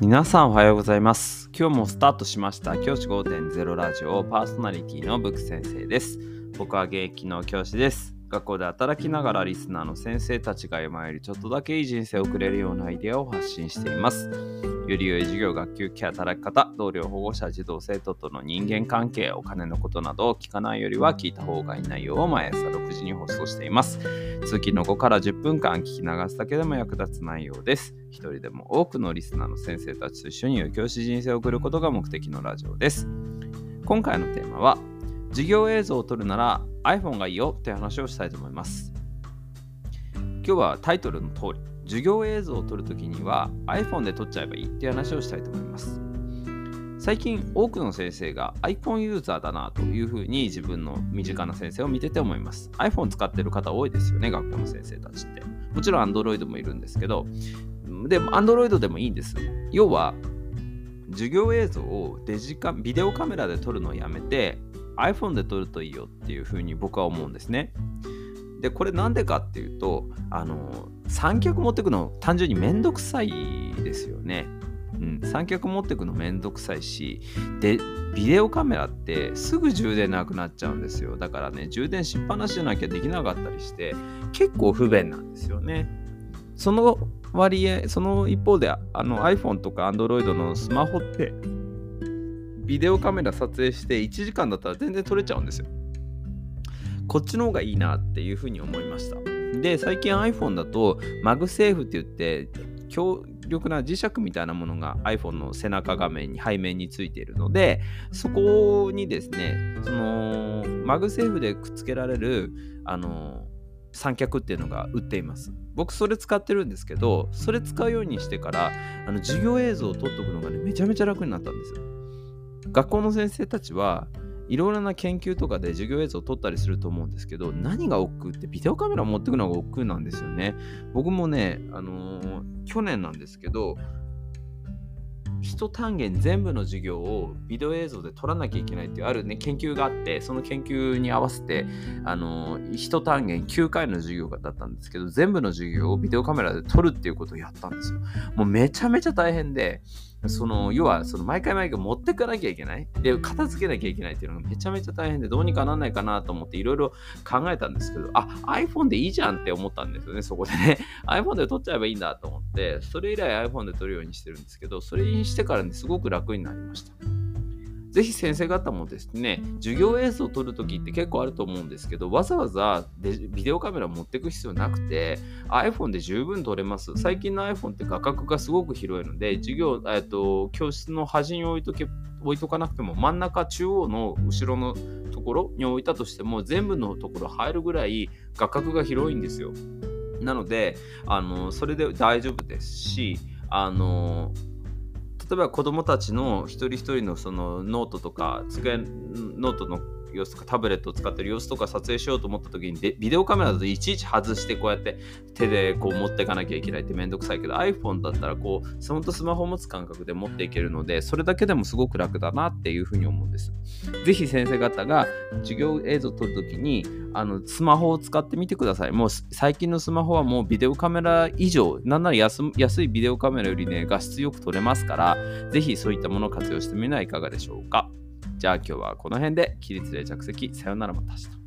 皆さんおはようございます。今日もスタートしました教師5.0ラジオパーソナリティのブック先生です。僕は現役の教師です。学校で働きながらリスナーの先生たちが今よりちょっとだけいい人生を送れるようなアイデアを発信しています。より良い授業、学級期、働き方、同僚、保護者、児童、生徒との人間関係、お金のことなどを聞かないよりは聞いた方がいい内容を毎朝6時に放送しています。通勤の5から10分間聞き流すだけでも役立つ内容です。一人でも多くのリスナーの先生たちと一緒に教師人生を送ることが目的のラジオです。今回のテーマは、授業映像を撮るなら iPhone がいいよって話をしたいと思います。今日はタイトルの通り、授業映像を撮るときには iPhone で撮っちゃえばいいっていう話をしたいと思います。最近多くの先生が iPhone ユーザーだなというふうに自分の身近な先生を見てて思います。iPhone 使ってる方多いですよね、学校の先生たちって。もちろん Android もいるんですけど、でも Android でもいいんです。要は、授業映像をデジカビデオカメラで撮るのをやめて iPhone で撮るといいよっていうふうに僕は思うんですね。でこれなんでかっていうとあの三脚持ってくの単純にめんどくさいですよね。うん、三脚持ってくのめんどくさいしでビデオカメラってすぐ充電なくなっちゃうんですよだからね充電しっぱなしじゃなきゃできなかったりして結構不便なんですよねその割合その一方であの iPhone とか Android のスマホってビデオカメラ撮影して1時間だったら全然撮れちゃうんですよ。こっちの方がいいなっていうふうに思いました。で、最近 iPhone だと MagSafe って言って強力な磁石みたいなものが iPhone の背中画面に背面についているのでそこにですねその MagSafe でくっつけられるあの三脚っていうのが売っています僕それ使ってるんですけどそれ使うようにしてからあの授業映像を撮っとくのがねめちゃめちゃ楽になったんですよ学校の先生たちはいろいろな研究とかで授業映像を撮ったりすると思うんですけど何が億劫ってビデオカメラを持ってくのが億劫なんですよね。僕もね、あのー、去年なんですけど一単元全部の授業をビデオ映像で撮らなきゃいけないっていうあるね研究があってその研究に合わせてあの一単元9回の授業だったんですけど全部の授業をビデオカメラで撮るっていうことをやったんですよ。もうめちゃめちゃ大変でその要はその毎回毎回持ってかなきゃいけない。で片付けなきゃいけないっていうのがめちゃめちゃ大変でどうにかならないかなと思っていろいろ考えたんですけどあ iPhone でいいじゃんって思ったんですよねそこでね。iPhone で撮っちゃえばいいんだと思ってそれ以来 iPhone で撮るようにしてるんですけどそれにしてからねすごく楽になりました。ぜひ先生方もですね、授業映像を撮るときって結構あると思うんですけど、わざわざビデオカメラ持っていく必要なくて、iPhone で十分撮れます。最近の iPhone って画角がすごく広いので、授業、えっと、教室の端に置いとけ置いとかなくても真ん中中央の後ろのところに置いたとしても全部のところ入るぐらい画角が広いんですよ。なのであのそれで大丈夫ですしあの例えば子どもたちの一人一人のそのノートとか机ノートの様子とかタブレットを使ってる様子とか撮影しようと思った時にでビデオカメラだといちいち外してこうやって手でこう持っていかなきゃいけないってめんどくさいけど iPhone だったらこうスマホとスマホを持つ感覚で持っていけるのでそれだけでもすごく楽だなっていうふうに思うんです。ぜひ先生方が授業映像を撮るときにあのスマホを使ってみてください。もう最近のスマホはもうビデオカメラ以上、なんなら安安いビデオカメラよりね、画質よく撮れますから、ぜひそういったものを活用してみるのはいかがでしょうか。じゃあ今日はこの辺で起立で着席さよならまた明日。